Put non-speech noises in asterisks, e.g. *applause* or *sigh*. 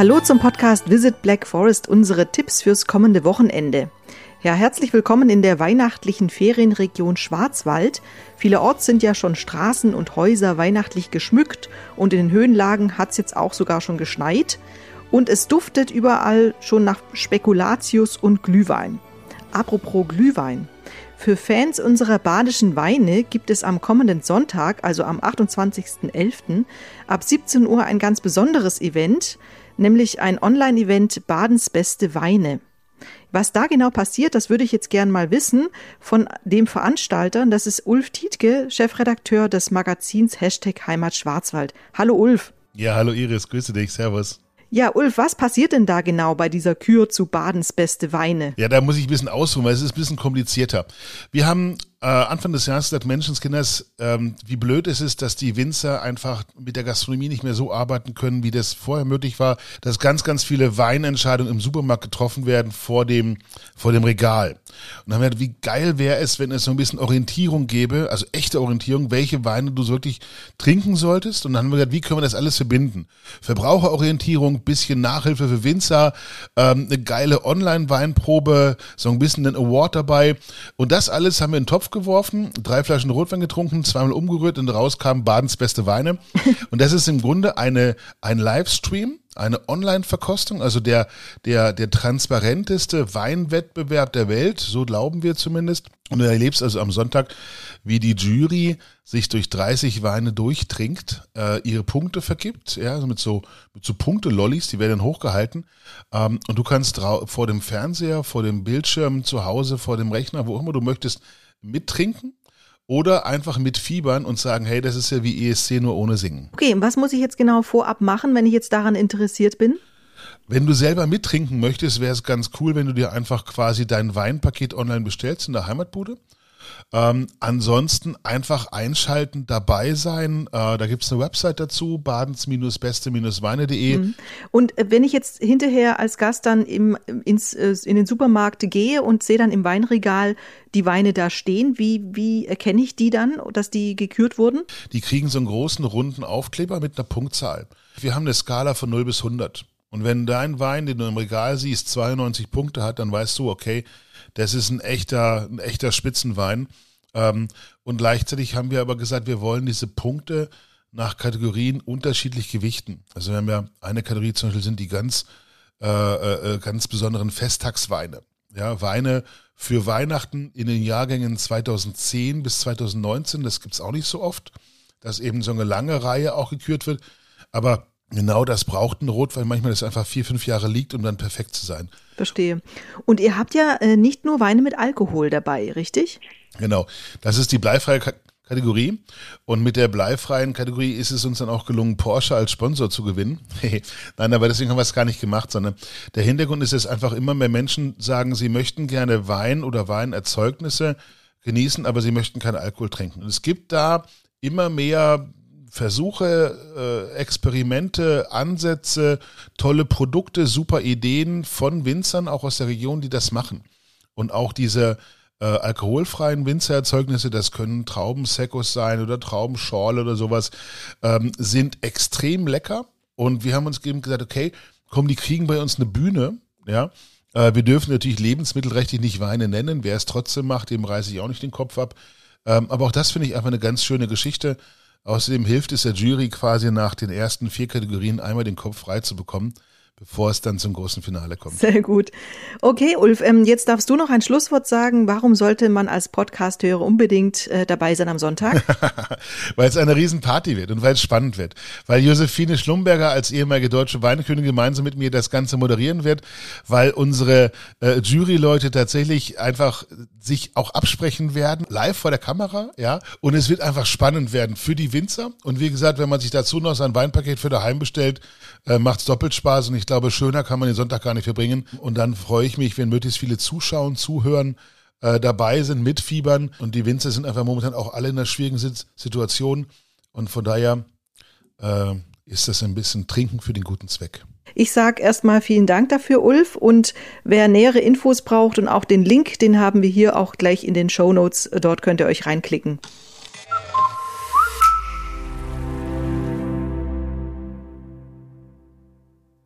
Hallo zum Podcast Visit Black Forest, unsere Tipps fürs kommende Wochenende. Ja, herzlich willkommen in der weihnachtlichen Ferienregion Schwarzwald. Vielerorts sind ja schon Straßen und Häuser weihnachtlich geschmückt und in den Höhenlagen hat es jetzt auch sogar schon geschneit. Und es duftet überall schon nach Spekulatius und Glühwein. Apropos Glühwein. Für Fans unserer badischen Weine gibt es am kommenden Sonntag, also am 28.11., ab 17 Uhr ein ganz besonderes Event, nämlich ein Online-Event Badens beste Weine. Was da genau passiert, das würde ich jetzt gern mal wissen von dem Veranstalter. Das ist Ulf Tietke, Chefredakteur des Magazins Hashtag Heimat Schwarzwald. Hallo Ulf. Ja, hallo Iris, grüße dich, servus. Ja, Ulf, was passiert denn da genau bei dieser Kür zu Badens beste Weine? Ja, da muss ich ein bisschen ausholen, weil es ist ein bisschen komplizierter. Wir haben äh, Anfang des Jahres gesagt, Menschenskinders, ähm, wie blöd es ist, dass die Winzer einfach mit der Gastronomie nicht mehr so arbeiten können, wie das vorher möglich war, dass ganz, ganz viele Weinentscheidungen im Supermarkt getroffen werden vor dem, vor dem Regal. Und dann haben wir gedacht, wie geil wäre es, wenn es so ein bisschen Orientierung gäbe, also echte Orientierung, welche Weine du wirklich trinken solltest. Und dann haben wir gesagt, wie können wir das alles verbinden? Verbraucherorientierung, bisschen Nachhilfe für Winzer, ähm, eine geile Online-Weinprobe, so ein bisschen ein Award dabei. Und das alles haben wir in den Topf geworfen, drei Flaschen Rotwein getrunken, zweimal umgerührt und raus kamen Badens beste Weine. *laughs* Und das ist im Grunde eine, ein Livestream, eine Online-Verkostung, also der, der, der transparenteste Weinwettbewerb der Welt, so glauben wir zumindest. Und du erlebst also am Sonntag, wie die Jury sich durch 30 Weine durchtrinkt, äh, ihre Punkte vergibt, ja, also mit so, mit so Punkte-Lollis, die werden dann hochgehalten. Ähm, und du kannst vor dem Fernseher, vor dem Bildschirm, zu Hause, vor dem Rechner, wo immer du möchtest, mittrinken oder einfach mitfiebern und sagen, hey, das ist ja wie ESC nur ohne Singen. Okay, und was muss ich jetzt genau vorab machen, wenn ich jetzt daran interessiert bin? Wenn du selber mittrinken möchtest, wäre es ganz cool, wenn du dir einfach quasi dein Weinpaket online bestellst in der Heimatbude. Ähm, ansonsten einfach einschalten, dabei sein. Äh, da gibt es eine Website dazu, badens-beste-weine.de. Mhm. Und äh, wenn ich jetzt hinterher als Gast dann im, ins, äh, in den Supermarkt gehe und sehe dann im Weinregal die Weine da stehen, wie, wie erkenne ich die dann, dass die gekürt wurden? Die kriegen so einen großen runden Aufkleber mit einer Punktzahl. Wir haben eine Skala von 0 bis 100. Und wenn dein Wein, den du im Regal siehst, 92 Punkte hat, dann weißt du, okay, das ist ein echter, ein echter Spitzenwein. Ähm, und gleichzeitig haben wir aber gesagt, wir wollen diese Punkte nach Kategorien unterschiedlich gewichten. Also wir haben ja eine Kategorie zum Beispiel sind die ganz, äh, äh, ganz besonderen Festtagsweine. Ja, Weine für Weihnachten in den Jahrgängen 2010 bis 2019, das gibt's auch nicht so oft, dass eben so eine lange Reihe auch gekürt wird. Aber Genau das braucht ein Rotwein manchmal, das einfach vier, fünf Jahre liegt, um dann perfekt zu sein. Verstehe. Und ihr habt ja äh, nicht nur Weine mit Alkohol dabei, richtig? Genau. Das ist die bleifreie Kategorie. Und mit der bleifreien Kategorie ist es uns dann auch gelungen, Porsche als Sponsor zu gewinnen. *laughs* Nein, aber deswegen haben wir es gar nicht gemacht, sondern der Hintergrund ist, dass einfach immer mehr Menschen sagen, sie möchten gerne Wein oder Weinerzeugnisse genießen, aber sie möchten keinen Alkohol trinken. Und es gibt da immer mehr Versuche, äh, Experimente, Ansätze, tolle Produkte, super Ideen von Winzern, auch aus der Region, die das machen. Und auch diese äh, alkoholfreien Winzererzeugnisse, das können Traubensekos sein oder Traubenschorle oder sowas, ähm, sind extrem lecker. Und wir haben uns eben gesagt, okay, komm, die kriegen bei uns eine Bühne, ja. Äh, wir dürfen natürlich lebensmittelrechtlich nicht Weine nennen. Wer es trotzdem macht, dem reiße ich auch nicht den Kopf ab. Ähm, aber auch das finde ich einfach eine ganz schöne Geschichte. Außerdem hilft es der Jury quasi nach den ersten vier Kategorien einmal den Kopf frei zu bekommen bevor es dann zum großen Finale kommt. Sehr gut. Okay, Ulf, ähm, jetzt darfst du noch ein Schlusswort sagen. Warum sollte man als Podcasthörer unbedingt äh, dabei sein am Sonntag? *laughs* weil es eine Riesenparty wird und weil es spannend wird. Weil Josephine Schlumberger als ehemalige deutsche Weinkönigin gemeinsam mit mir das Ganze moderieren wird, weil unsere äh, Juryleute tatsächlich einfach sich auch absprechen werden, live vor der Kamera, ja. Und es wird einfach spannend werden für die Winzer. Und wie gesagt, wenn man sich dazu noch sein Weinpaket für daheim bestellt, äh, macht es doppelt Spaß und ich glaube, schöner kann man den Sonntag gar nicht verbringen. Und dann freue ich mich, wenn möglichst viele zuschauen, zuhören, äh, dabei sind, mitfiebern. Und die Winzer sind einfach momentan auch alle in einer schwierigen Situation. Und von daher äh, ist das ein bisschen Trinken für den guten Zweck. Ich sage erstmal vielen Dank dafür, Ulf. Und wer nähere Infos braucht und auch den Link, den haben wir hier auch gleich in den Show Notes. Dort könnt ihr euch reinklicken.